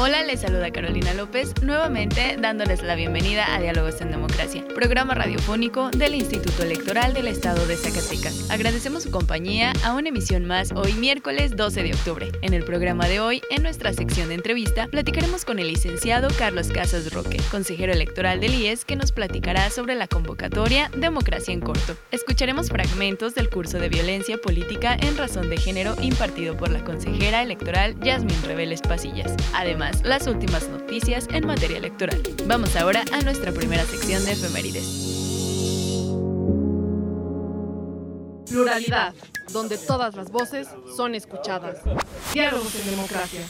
Hola, les saluda Carolina López, nuevamente dándoles la bienvenida a Diálogos en Democracia, programa radiofónico del Instituto Electoral del Estado de Zacatecas. Agradecemos su compañía a una emisión más hoy miércoles 12 de octubre. En el programa de hoy, en nuestra sección de entrevista, platicaremos con el licenciado Carlos Casas Roque, consejero electoral del IES, que nos platicará sobre la convocatoria Democracia en Corto. Escucharemos fragmentos del curso de violencia política en razón de género impartido por la consejera electoral Yasmin Reveles Pasillas. Además, las últimas noticias en materia electoral. Vamos ahora a nuestra primera sección de efemérides. Pluralidad, donde todas las voces son escuchadas. Diálogos en democracia.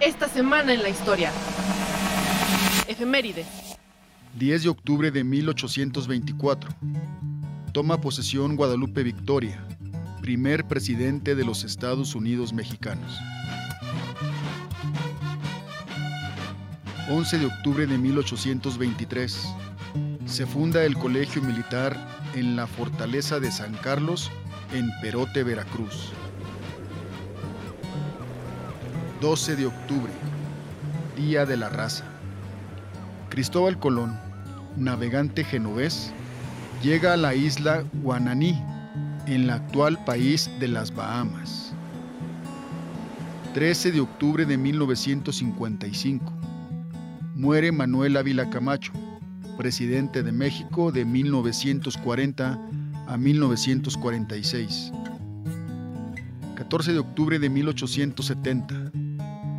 Esta semana en la historia. Efemérides. 10 de octubre de 1824. Toma posesión Guadalupe Victoria, primer presidente de los Estados Unidos mexicanos. 11 de octubre de 1823. Se funda el Colegio Militar en la Fortaleza de San Carlos, en Perote, Veracruz. 12 de octubre, Día de la Raza. Cristóbal Colón, navegante genovés, llega a la isla Guananí, en el actual país de las Bahamas. 13 de octubre de 1955 muere Manuel Ávila Camacho, presidente de México de 1940 a 1946. 14 de octubre de 1870.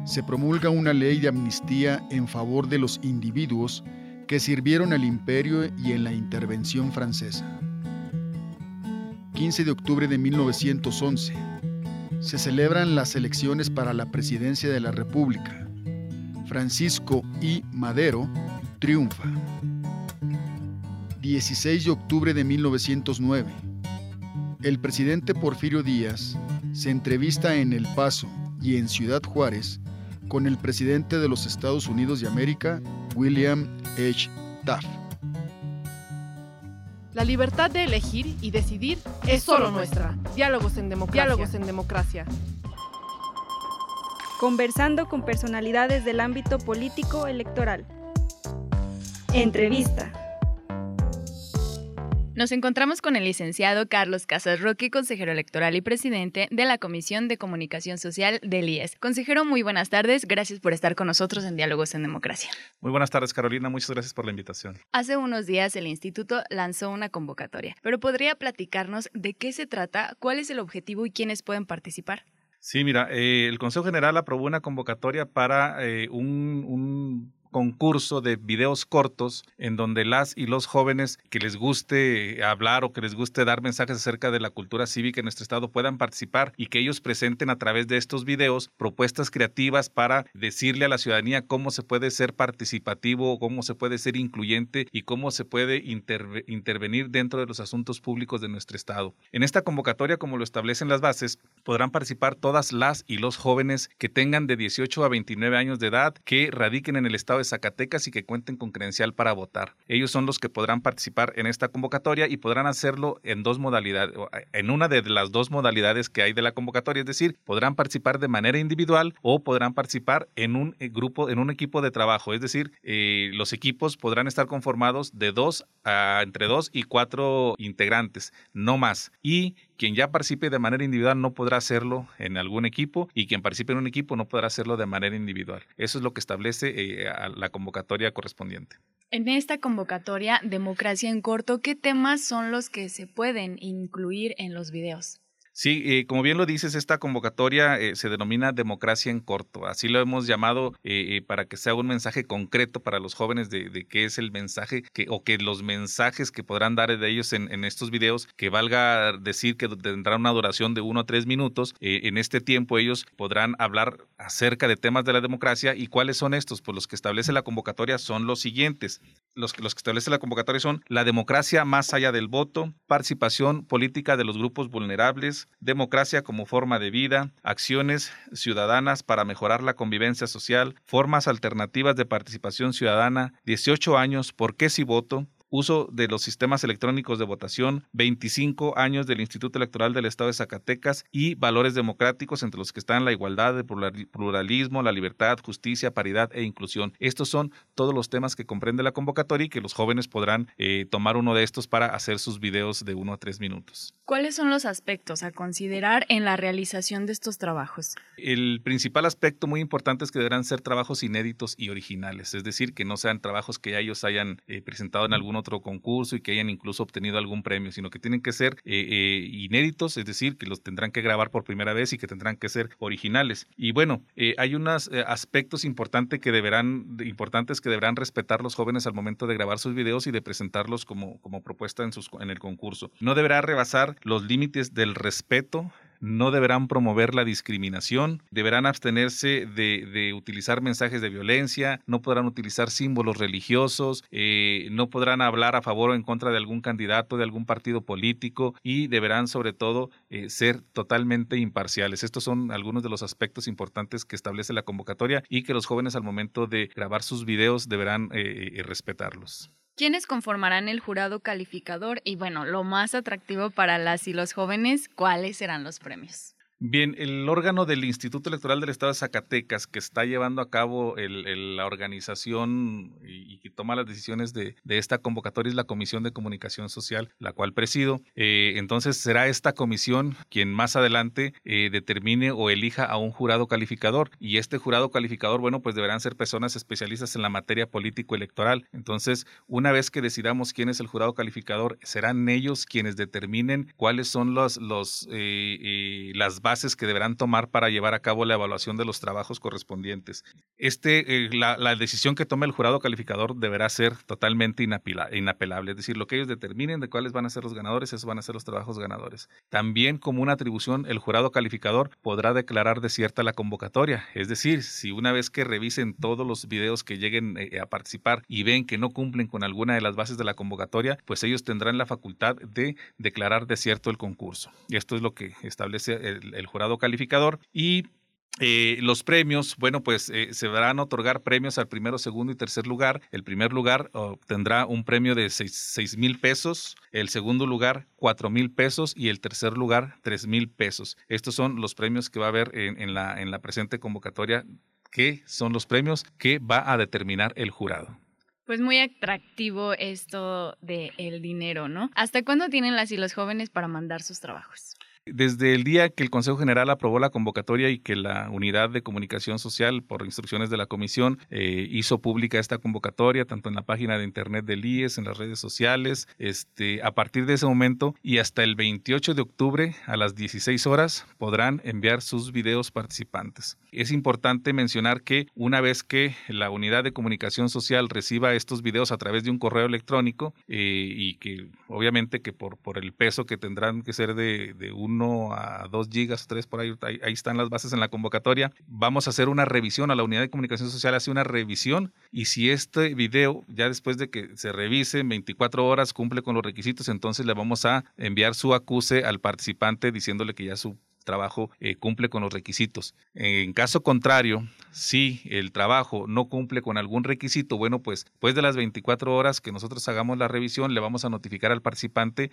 Se promulga una ley de amnistía en favor de los individuos que sirvieron al imperio y en la intervención francesa. 15 de octubre de 1911. Se celebran las elecciones para la presidencia de la República. Francisco I. Madero triunfa. 16 de octubre de 1909. El presidente Porfirio Díaz se entrevista en El Paso y en Ciudad Juárez con el presidente de los Estados Unidos de América, William H. Taft. La libertad de elegir y decidir es solo nuestra. Diálogos en democracia. Diálogos en democracia conversando con personalidades del ámbito político electoral. Entrevista. Nos encontramos con el licenciado Carlos Casas Roque, consejero electoral y presidente de la Comisión de Comunicación Social del IES. Consejero, muy buenas tardes. Gracias por estar con nosotros en Diálogos en Democracia. Muy buenas tardes, Carolina. Muchas gracias por la invitación. Hace unos días el instituto lanzó una convocatoria, pero ¿podría platicarnos de qué se trata, cuál es el objetivo y quiénes pueden participar? Sí, mira, eh, el Consejo General aprobó una convocatoria para eh, un, un concurso de videos cortos en donde las y los jóvenes que les guste hablar o que les guste dar mensajes acerca de la cultura cívica en nuestro estado puedan participar y que ellos presenten a través de estos videos propuestas creativas para decirle a la ciudadanía cómo se puede ser participativo, cómo se puede ser incluyente y cómo se puede intervenir dentro de los asuntos públicos de nuestro estado. En esta convocatoria, como lo establecen las bases, podrán participar todas las y los jóvenes que tengan de 18 a 29 años de edad, que radiquen en el estado de Zacatecas y que cuenten con credencial para votar. Ellos son los que podrán participar en esta convocatoria y podrán hacerlo en dos modalidades, en una de las dos modalidades que hay de la convocatoria, es decir, podrán participar de manera individual o podrán participar en un eh, grupo, en un equipo de trabajo, es decir, eh, los equipos podrán estar conformados de dos a entre dos y cuatro integrantes, no más. Y quien ya participe de manera individual no podrá hacerlo en algún equipo y quien participe en un equipo no podrá hacerlo de manera individual. Eso es lo que establece eh, la convocatoria correspondiente. En esta convocatoria, Democracia en Corto, ¿qué temas son los que se pueden incluir en los videos? Sí, eh, como bien lo dices, esta convocatoria eh, se denomina democracia en corto. Así lo hemos llamado eh, para que sea un mensaje concreto para los jóvenes de, qué es el mensaje que, o que los mensajes que podrán dar de ellos en, estos videos, que valga decir que tendrán una duración de uno o tres minutos. en este tiempo ellos podrán hablar acerca de temas de la democracia y cuáles son estos. Pues los que establece la convocatoria son los siguientes. Los, los que establece la convocatoria son la democracia más allá del voto, participación política de los grupos vulnerables, democracia como forma de vida, acciones ciudadanas para mejorar la convivencia social, formas alternativas de participación ciudadana, 18 años, ¿por qué si voto? Uso de los sistemas electrónicos de votación, 25 años del Instituto Electoral del Estado de Zacatecas y valores democráticos entre los que están la igualdad, el pluralismo, la libertad, justicia, paridad e inclusión. Estos son todos los temas que comprende la convocatoria y que los jóvenes podrán eh, tomar uno de estos para hacer sus videos de uno a tres minutos. ¿Cuáles son los aspectos a considerar en la realización de estos trabajos? El principal aspecto muy importante es que deberán ser trabajos inéditos y originales, es decir, que no sean trabajos que ellos hayan eh, presentado en algún otro concurso y que hayan incluso obtenido algún premio, sino que tienen que ser eh, eh, inéditos, es decir, que los tendrán que grabar por primera vez y que tendrán que ser originales. Y bueno, eh, hay unos aspectos importantes que deberán, importantes que deberán respetar los jóvenes al momento de grabar sus videos y de presentarlos como, como propuesta en, sus, en el concurso. No deberá rebasar los límites del respeto no deberán promover la discriminación, deberán abstenerse de, utilizar mensajes de violencia, no podrán utilizar símbolos religiosos, eh, no podrán hablar a favor o en contra de algún candidato, de algún partido político y deberán sobre todo eh, ser totalmente imparciales. Estos son algunos de los aspectos importantes que establece la convocatoria y que los jóvenes al momento de grabar sus videos deberán eh, respetarlos. ¿Quiénes conformarán el jurado calificador? Y bueno, lo más atractivo para las y los jóvenes, ¿cuáles serán los premios? Bien, el órgano del Instituto Electoral del Estado de Zacatecas que está llevando a cabo la organización y, que toma las decisiones de, esta convocatoria es la Comisión de Comunicación Social, la cual presido. Eh, entonces será esta comisión quien más adelante eh, determine o elija a un jurado calificador. Y este jurado calificador, bueno, pues deberán ser personas especialistas en la materia político-electoral. Entonces, una vez que decidamos quién es el jurado calificador, serán ellos quienes determinen cuáles son eh, las bases que deberán tomar para llevar a cabo la evaluación de los trabajos correspondientes. Este, eh, la, decisión que tome el jurado calificador deberá ser totalmente inapelable, es decir, lo que ellos determinen de cuáles van a ser los ganadores, esos van a ser los trabajos ganadores. También como una atribución, el jurado calificador podrá declarar desierta la convocatoria, es decir, si una vez que revisen todos los videos que lleguen eh, a participar y ven que no cumplen con alguna de las bases de la convocatoria, pues ellos tendrán la facultad de declarar desierto el concurso. Y esto es lo que establece el, el jurado calificador y eh, los premios, bueno, pues eh, se a otorgar premios al primero, segundo y tercer lugar. El primer lugar obtendrá un premio de seis mil pesos, el segundo lugar cuatro mil pesos y el tercer lugar tres mil pesos. Estos son los premios que va a haber en, la, en la presente convocatoria, que son los premios que va a determinar el jurado. Pues muy atractivo esto del el dinero, ¿no? ¿Hasta cuándo tienen las y los jóvenes para mandar sus trabajos? Desde el día que el Consejo General aprobó la convocatoria y que la Unidad de Comunicación Social, por instrucciones de la Comisión, eh, hizo pública esta convocatoria, tanto en la página de Internet del IES, en las redes sociales, este, a partir de ese momento y hasta el 28 de octubre a las 16 horas podrán enviar sus videos participantes. Es importante mencionar que una vez que la Unidad de Comunicación Social reciba estos videos a través de un correo electrónico eh, y que obviamente que por, el peso que tendrán que ser de un a 2 gigas, 3 por ahí, ahí, están las bases en la convocatoria. Vamos a hacer una revisión, a la unidad de comunicación social hace una revisión y si este video, ya después de que se revise en 24 horas, cumple con los requisitos, entonces le vamos a enviar su acuse al participante diciéndole que ya su trabajo eh, cumple con los requisitos. En caso contrario, si el trabajo no cumple con algún requisito, bueno, pues después de las 24 horas que nosotros hagamos la revisión, le vamos a notificar al participante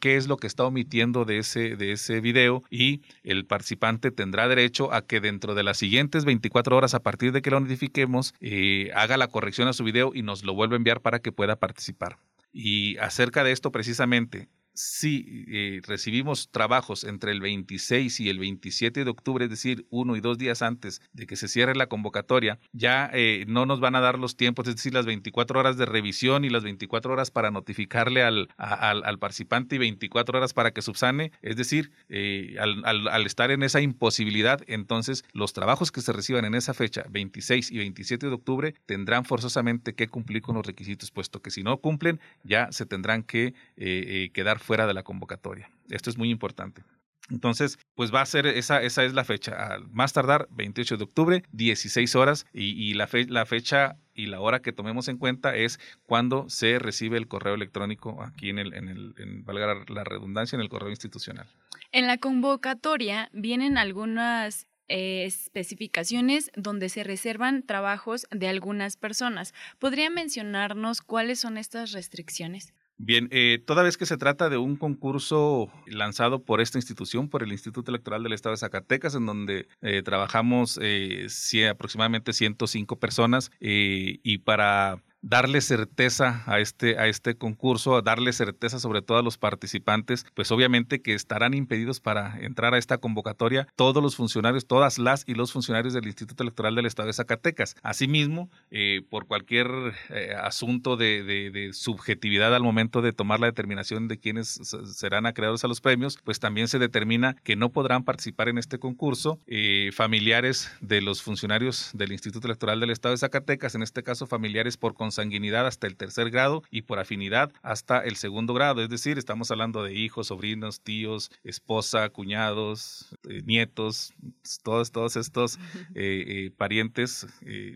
qué es lo que está omitiendo de ese, de ese video y el participante tendrá derecho a que dentro de las siguientes 24 horas, a partir de que lo notifiquemos, eh, haga la corrección a su video y nos lo vuelva a enviar para que pueda participar. Y acerca de esto precisamente, si eh, recibimos trabajos entre el 26 y el 27 de octubre, es decir, uno y dos días antes de que se cierre la convocatoria, ya eh, no nos van a dar los tiempos, es decir, las 24 horas de revisión y las 24 horas para notificarle al, al, participante y 24 horas para que subsane. Es decir, eh, al, al, estar en esa imposibilidad, entonces los trabajos que se reciban en esa fecha, 26 y 27 de octubre, tendrán forzosamente que cumplir con los requisitos, puesto que si no cumplen, ya se tendrán que quedar fuera de la convocatoria. Esto es muy importante. Entonces, pues va a ser, esa, esa es la fecha, más tardar 28 de octubre, 16 horas, y, la, la fecha y la hora que tomemos en cuenta es cuando se recibe el correo electrónico aquí en el, en el en, valga la redundancia, en el correo institucional. En la convocatoria vienen algunas eh, especificaciones donde se reservan trabajos de algunas personas. ¿Podría mencionarnos cuáles son estas restricciones? Bien, eh, toda vez que se trata de un concurso lanzado por esta institución, por el Instituto Electoral del Estado de Zacatecas, en donde eh, trabajamos eh, aproximadamente 105 personas y para darle certeza a este, a este concurso, a darle certeza sobre todo a los participantes, pues obviamente que estarán impedidos para entrar a esta convocatoria todos los funcionarios, todas las y los funcionarios del Instituto Electoral del Estado de Zacatecas. Asimismo, eh, por cualquier eh, asunto de, subjetividad al momento de tomar la determinación de quiénes serán acreedores a los premios, pues también se determina que no podrán participar en este concurso eh, familiares de los funcionarios del Instituto Electoral del Estado de Zacatecas, en este caso familiares por sanguinidad hasta el tercer grado y por afinidad hasta el segundo grado. Es decir, estamos hablando de hijos, sobrinos, tíos, esposa, cuñados, eh, nietos, todos, todos estos eh, eh, parientes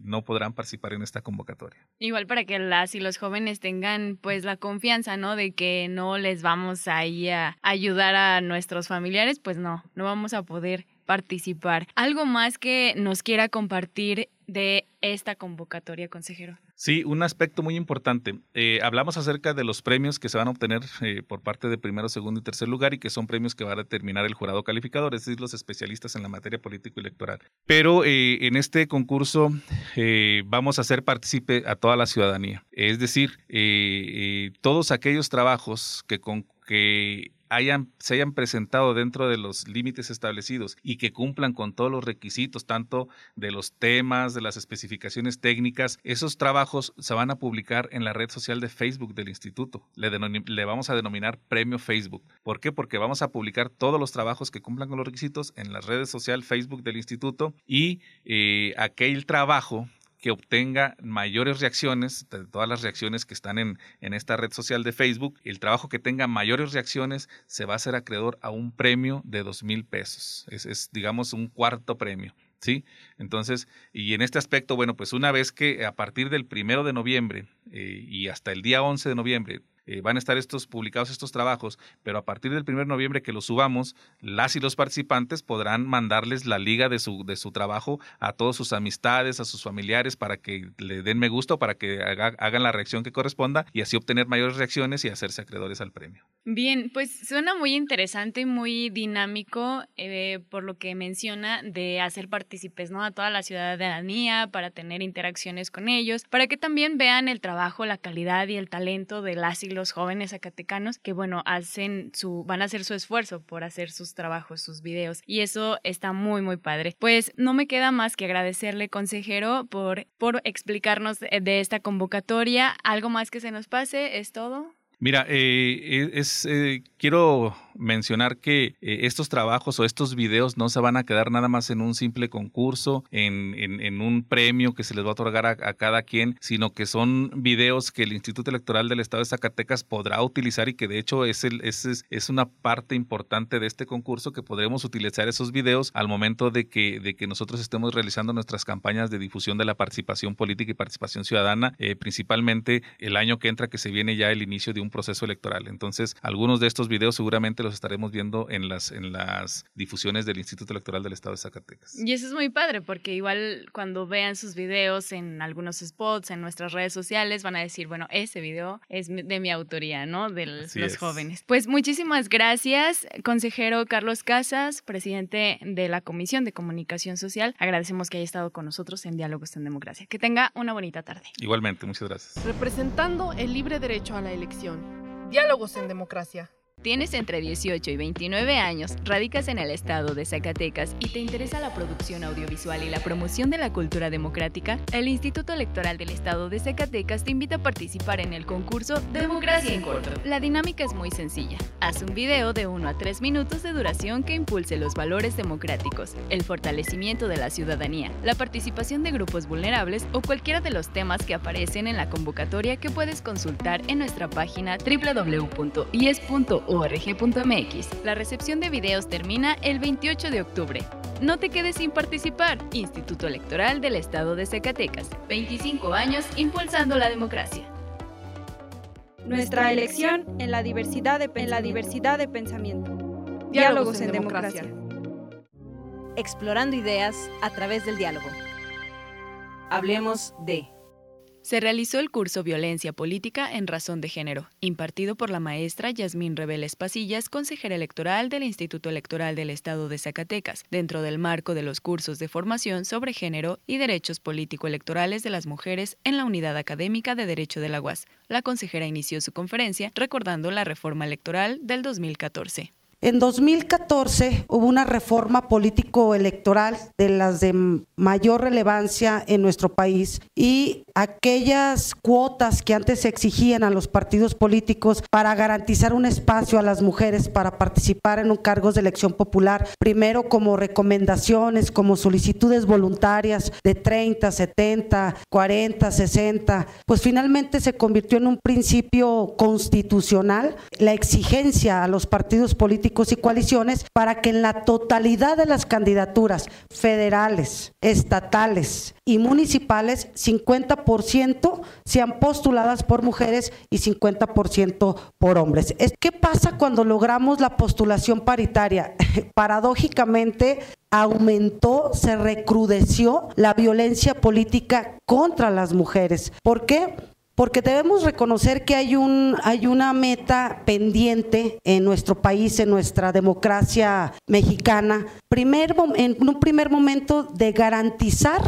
no podrán participar en esta convocatoria. Igual para que las y los jóvenes tengan pues la confianza, ¿no? De que no les vamos ahí a ayudar a nuestros familiares, pues no, no vamos a poder participar. ¿Algo más que nos quiera compartir de esta convocatoria, consejero? Sí, un aspecto muy importante. Eh, hablamos acerca de los premios que se van a obtener eh, por parte de primero, segundo y tercer lugar y que son premios que va a determinar el jurado calificador, es decir, los especialistas en la materia político-electoral. Pero eh, en este concurso vamos a hacer partícipe a toda la ciudadanía. Es decir, todos aquellos trabajos que, con, que hayan, se hayan presentado dentro de los límites establecidos y que cumplan con todos los requisitos, tanto de los temas, de las especificaciones técnicas, esos trabajos se van a publicar en la red social de Facebook del instituto. Le, vamos a denominar Premio Facebook. ¿Por qué? Porque vamos a publicar todos los trabajos que cumplan con los requisitos en las redes sociales Facebook del instituto y eh, aquel trabajo que obtenga mayores reacciones, de todas las reacciones que están en, en, esta red social de Facebook, el trabajo que tenga mayores reacciones se va a ser acreedor a un premio de dos mil pesos. Es, es, digamos, un cuarto premio. ¿Sí? Entonces, y en este aspecto, bueno, pues una vez que a partir del primero de noviembre eh, y hasta el día 11 de noviembre eh, van a estar estos publicados estos trabajos, pero a partir del 1 de noviembre que los subamos, las y los participantes podrán mandarles la liga de su, de su trabajo a todas sus amistades, a sus familiares, para que le den me gusta o para que hagan la reacción que corresponda y así obtener mayores reacciones y hacerse acreedores al premio. Bien, pues suena muy interesante, muy dinámico, eh, por lo que menciona de hacer partícipes ¿no? a toda la ciudadanía para tener interacciones con ellos, para que también vean el trabajo, la calidad y el talento de las y los jóvenes zacatecanos que, bueno, hacen su, van a hacer su esfuerzo por hacer sus trabajos, sus videos. Y eso está muy, muy padre. Pues no me queda más que agradecerle, consejero, por, por explicarnos de esta convocatoria. ¿Algo más que se nos pase? ¿Es todo? Mira, eh, es, eh, quiero mencionar que eh, estos trabajos o estos videos no se van a quedar nada más en un simple concurso, en, un premio que se les va a otorgar a, cada quien, sino que son videos que el Instituto Electoral del Estado de Zacatecas podrá utilizar y que de hecho es, el, es una parte importante de este concurso que podremos utilizar esos videos al momento de que, de que nosotros estemos realizando nuestras campañas de difusión de la participación política y participación ciudadana, eh, principalmente el año que entra que se viene ya el inicio de un proceso electoral. Entonces, algunos de estos videos seguramente los estaremos viendo en las, en las difusiones del Instituto Electoral del Estado de Zacatecas. Y eso es muy padre, porque igual cuando vean sus videos en algunos spots, en nuestras redes sociales, van a decir, bueno, ese video es de mi autoría, ¿no? De los jóvenes. Pues muchísimas gracias, consejero Carlos Casas, presidente de la Comisión de Comunicación Social. Agradecemos que haya estado con nosotros en Diálogos en Democracia. Que tenga una bonita tarde. Igualmente, muchas gracias. Representando el libre derecho a la elección. Diálogos en Democracia. Tienes entre 18 y 29 años, radicas en el estado de Zacatecas y te interesa la producción audiovisual y la promoción de la cultura democrática, el Instituto Electoral del Estado de Zacatecas te invita a participar en el concurso Democracia en Corto. La dinámica es muy sencilla. Haz un video de 1 a 3 minutos de duración que impulse los valores democráticos, el fortalecimiento de la ciudadanía, la participación de grupos vulnerables o cualquiera de los temas que aparecen en la convocatoria que puedes consultar en nuestra página www.ies.org org.mx. La recepción de videos termina el 28 de octubre. No te quedes sin participar. Instituto Electoral del Estado de Zacatecas. 25 años impulsando la democracia. Nuestra elección en la diversidad de, en la diversidad de pensamiento. Diálogos, en, democracia. Explorando ideas a través del diálogo. Hablemos de... Se realizó el curso Violencia Política en Razón de Género, impartido por la maestra Yasmín Reveles Pasillas, consejera electoral del Instituto Electoral del Estado de Zacatecas, dentro del marco de los cursos de formación sobre género y derechos político-electorales de las mujeres en la Unidad Académica de Derecho de la UAS. La consejera inició su conferencia recordando la reforma electoral del 2014. En 2014 hubo una reforma político-electoral de las de mayor relevancia en nuestro país y aquellas cuotas que antes se exigían a los partidos políticos para garantizar un espacio a las mujeres para participar en un cargos de elección popular, primero como recomendaciones, como solicitudes voluntarias de 30, 70, 40, 60, pues finalmente se convirtió en un principio constitucional la exigencia a los partidos políticos y coaliciones para que en la totalidad de las candidaturas federales, estatales y municipales, 50% sean postuladas por mujeres y 50% por hombres. ¿Qué pasa cuando logramos la postulación paritaria? Paradójicamente, aumentó, se recrudeció la violencia política contra las mujeres. ¿Por qué? Porque debemos reconocer que hay, un, hay una meta pendiente en nuestro país, en nuestra democracia mexicana, primer, en un primer momento de garantizar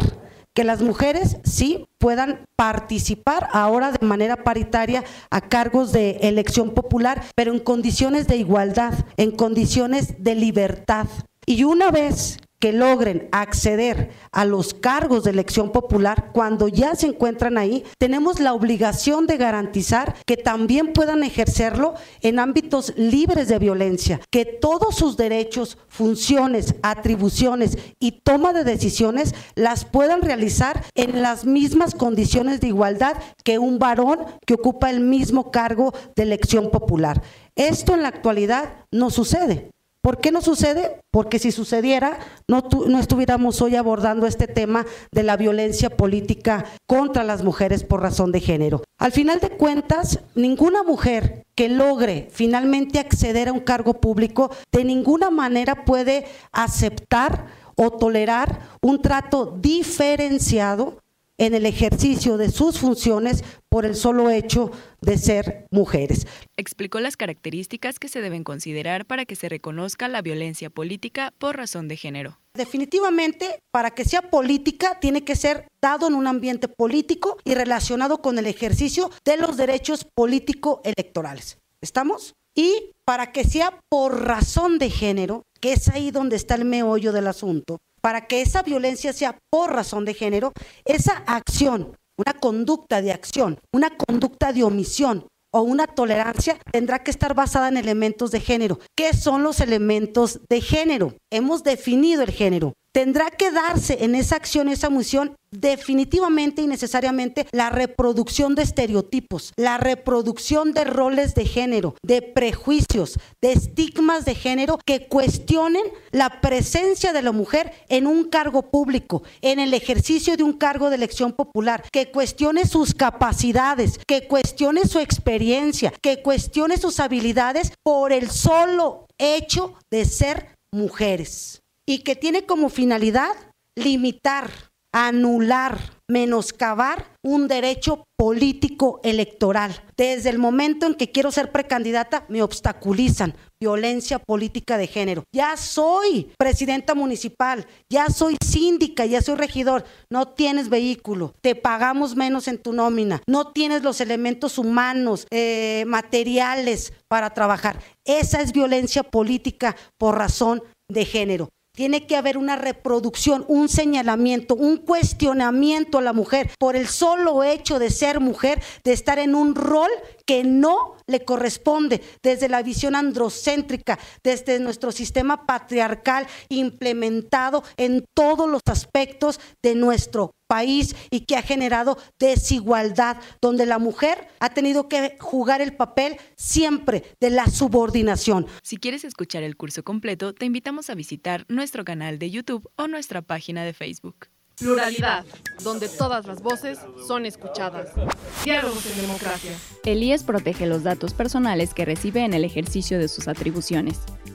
que las mujeres sí puedan participar ahora de manera paritaria a cargos de elección popular, pero en condiciones de igualdad, en condiciones de libertad. Y una vez que logren acceder a los cargos de elección popular, cuando ya se encuentran ahí, tenemos la obligación de garantizar que también puedan ejercerlo en ámbitos libres de violencia, que todos sus derechos, funciones, atribuciones y toma de decisiones las puedan realizar en las mismas condiciones de igualdad que un varón que ocupa el mismo cargo de elección popular. Esto en la actualidad no sucede. ¿Por qué no sucede? Porque si sucediera, no, no, estuviéramos hoy abordando este tema de la violencia política contra las mujeres por razón de género. Al final de cuentas, ninguna mujer que logre finalmente acceder a un cargo público de ninguna manera puede aceptar o tolerar un trato diferenciado en el ejercicio de sus funciones por el solo hecho de ser mujeres. Explicó las características que se deben considerar para que se reconozca la violencia política por razón de género. Definitivamente, para que sea política, tiene que ser dado en un ambiente político y relacionado con el ejercicio de los derechos político-electorales. ¿Estamos? Y para que sea por razón de género, que es ahí donde está el meollo del asunto, para que esa violencia sea por razón de género, esa acción, una conducta de acción, una conducta de omisión o una tolerancia tendrá que estar basada en elementos de género. ¿Qué son los elementos de género? Hemos definido el género tendrá que darse en esa acción, esa misión, definitivamente y necesariamente la reproducción de estereotipos, la reproducción de roles de género, de prejuicios, de estigmas de género que cuestionen la presencia de la mujer en un cargo público, en el ejercicio de un cargo de elección popular, que cuestione sus capacidades, que cuestione su experiencia, que cuestione sus habilidades por el solo hecho de ser mujeres y que tiene como finalidad limitar anular, menoscabar un derecho político electoral. Desde el momento en que quiero ser precandidata, me obstaculizan. Violencia política de género. Ya soy presidenta municipal, ya soy síndica, ya soy regidor. No tienes vehículo, te pagamos menos en tu nómina, no tienes los elementos humanos, eh, materiales para trabajar. Esa es violencia política por razón de género. Tiene que haber una reproducción, un señalamiento, un cuestionamiento a la mujer por el solo hecho de ser mujer, de estar en un rol que no le corresponde desde la visión androcéntrica, desde nuestro sistema patriarcal implementado en todos los aspectos de nuestro país y que ha generado desigualdad, donde la mujer ha tenido que jugar el papel siempre de la subordinación. Si quieres escuchar el curso completo, te invitamos a visitar nuestro canal de YouTube o nuestra página de Facebook. Pluralidad, donde todas las voces son escuchadas. Diálogos en democracia. El IES protege los datos personales que recibe en el ejercicio de sus atribuciones.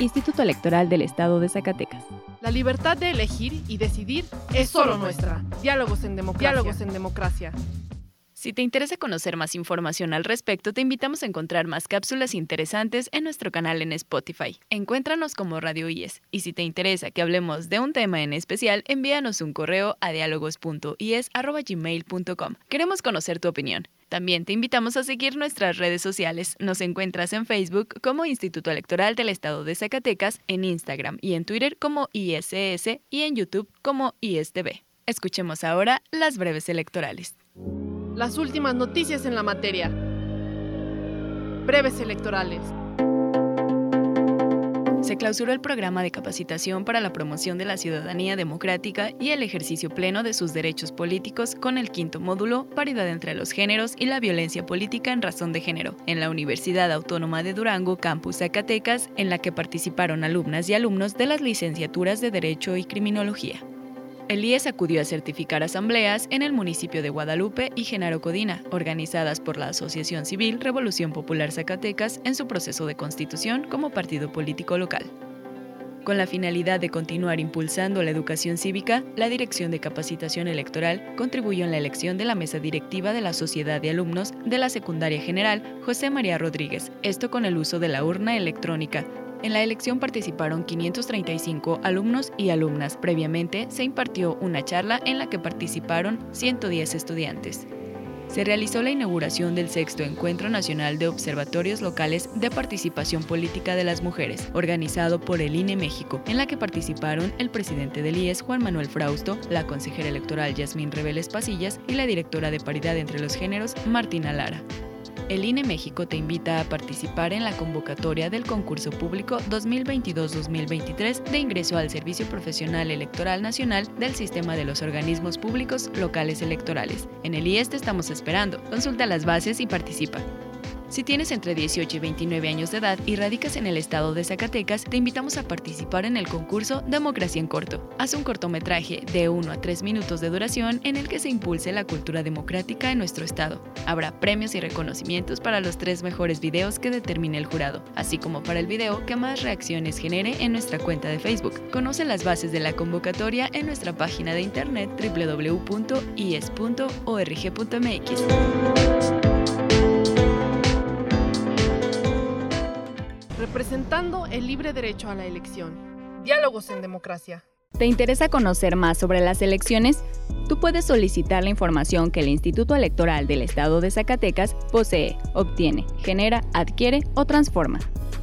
Instituto Electoral del Estado de Zacatecas. La libertad de elegir y decidir es solo nuestra. Diálogos en democracia. Diálogos en democracia. Si te interesa conocer más información al respecto, te invitamos a encontrar más cápsulas interesantes en nuestro canal en Spotify. Encuéntranos como Radio IES. Y si te interesa que hablemos de un tema en especial, envíanos un correo a diálogos.ies.gmail.com. Queremos conocer tu opinión. También te invitamos a seguir nuestras redes sociales. Nos encuentras en Facebook como Instituto Electoral del Estado de Zacatecas, en Instagram y en Twitter como ISS y en YouTube como ISTV. Escuchemos ahora las breves electorales las últimas noticias en la materia. Breves electorales. Se clausuró el programa de capacitación para la promoción de la ciudadanía democrática y el ejercicio pleno de sus derechos políticos con el quinto módulo Paridad entre los géneros y la violencia política en razón de género en la Universidad Autónoma de Durango, Campus Zacatecas, en la que participaron alumnas y alumnos de las licenciaturas de Derecho y Criminología. El IES acudió a certificar asambleas en el municipio de Guadalupe y Genaro Codina, organizadas por la Asociación Civil Revolución Popular Zacatecas en su proceso de constitución como partido político local. Con la finalidad de continuar impulsando la educación cívica, la Dirección de Capacitación Electoral contribuyó en la elección de la mesa directiva de la Sociedad de Alumnos de la Secundaria General José María Rodríguez, esto con el uso de la urna electrónica, en la elección participaron 535 alumnos y alumnas. Previamente se impartió una charla en la que participaron 110 estudiantes. Se realizó la inauguración del sexto Encuentro Nacional de Observatorios Locales de Participación Política de las Mujeres, organizado por el INE México, en la que participaron el presidente del IES, Juan Manuel Frausto, la consejera electoral Yasmín Reveles Pasillas y la directora de Paridad entre los Géneros, Martina Lara el INE México te invita a participar en la convocatoria del concurso público 2022-2023 de ingreso al Servicio Profesional Electoral Nacional del Sistema de los Organismos Públicos Locales Electorales. En el IES te estamos esperando. Consulta las bases y participa. Si tienes entre 18 y 29 años de edad y radicas en el estado de Zacatecas, te invitamos a participar en el concurso Democracia en Corto. Haz un cortometraje de 1 a 3 minutos de duración en el que se impulse la cultura democrática en nuestro estado. Habrá premios y reconocimientos para los tres mejores videos que determine el jurado, así como para el video que más reacciones genere en nuestra cuenta de Facebook. Conoce las bases de la convocatoria en nuestra página de internet www.is.org.mx. representando el libre derecho a la elección. Diálogos en democracia. ¿Te interesa conocer más sobre las elecciones? Tú puedes solicitar la información que el Instituto Electoral del Estado de Zacatecas posee, obtiene, genera, adquiere o transforma.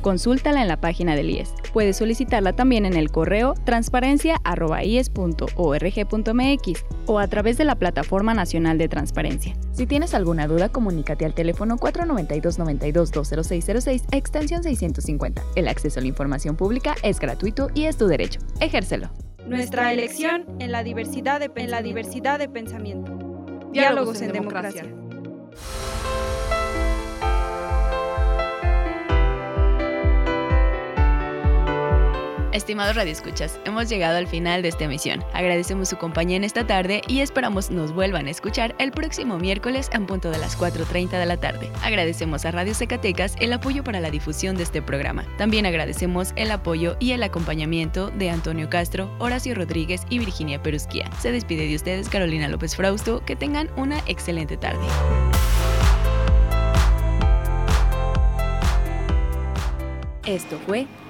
Consúltala en la página del IES. Puedes solicitarla también en el correo transparencia.ies.org.mx o a través de la Plataforma Nacional de Transparencia. Si tienes alguna duda, comunícate al teléfono 492-92-20606, extensión 650. El acceso a la información pública es gratuito y es tu derecho. Ejércelo. Nuestra elección en la diversidad de, en la diversidad de pensamiento. Diálogos, en, democracia. Estimados radioescuchas, hemos llegado al final de esta emisión. Agradecemos su compañía en esta tarde y esperamos nos vuelvan a escuchar el próximo miércoles en punto de las 4.30 de la tarde. Agradecemos a Radio Zacatecas el apoyo para la difusión de este programa. También agradecemos el apoyo y el acompañamiento de Antonio Castro, Horacio Rodríguez y Virginia Perusquía. Se despide de ustedes Carolina López Frausto. Que tengan una excelente tarde. Esto fue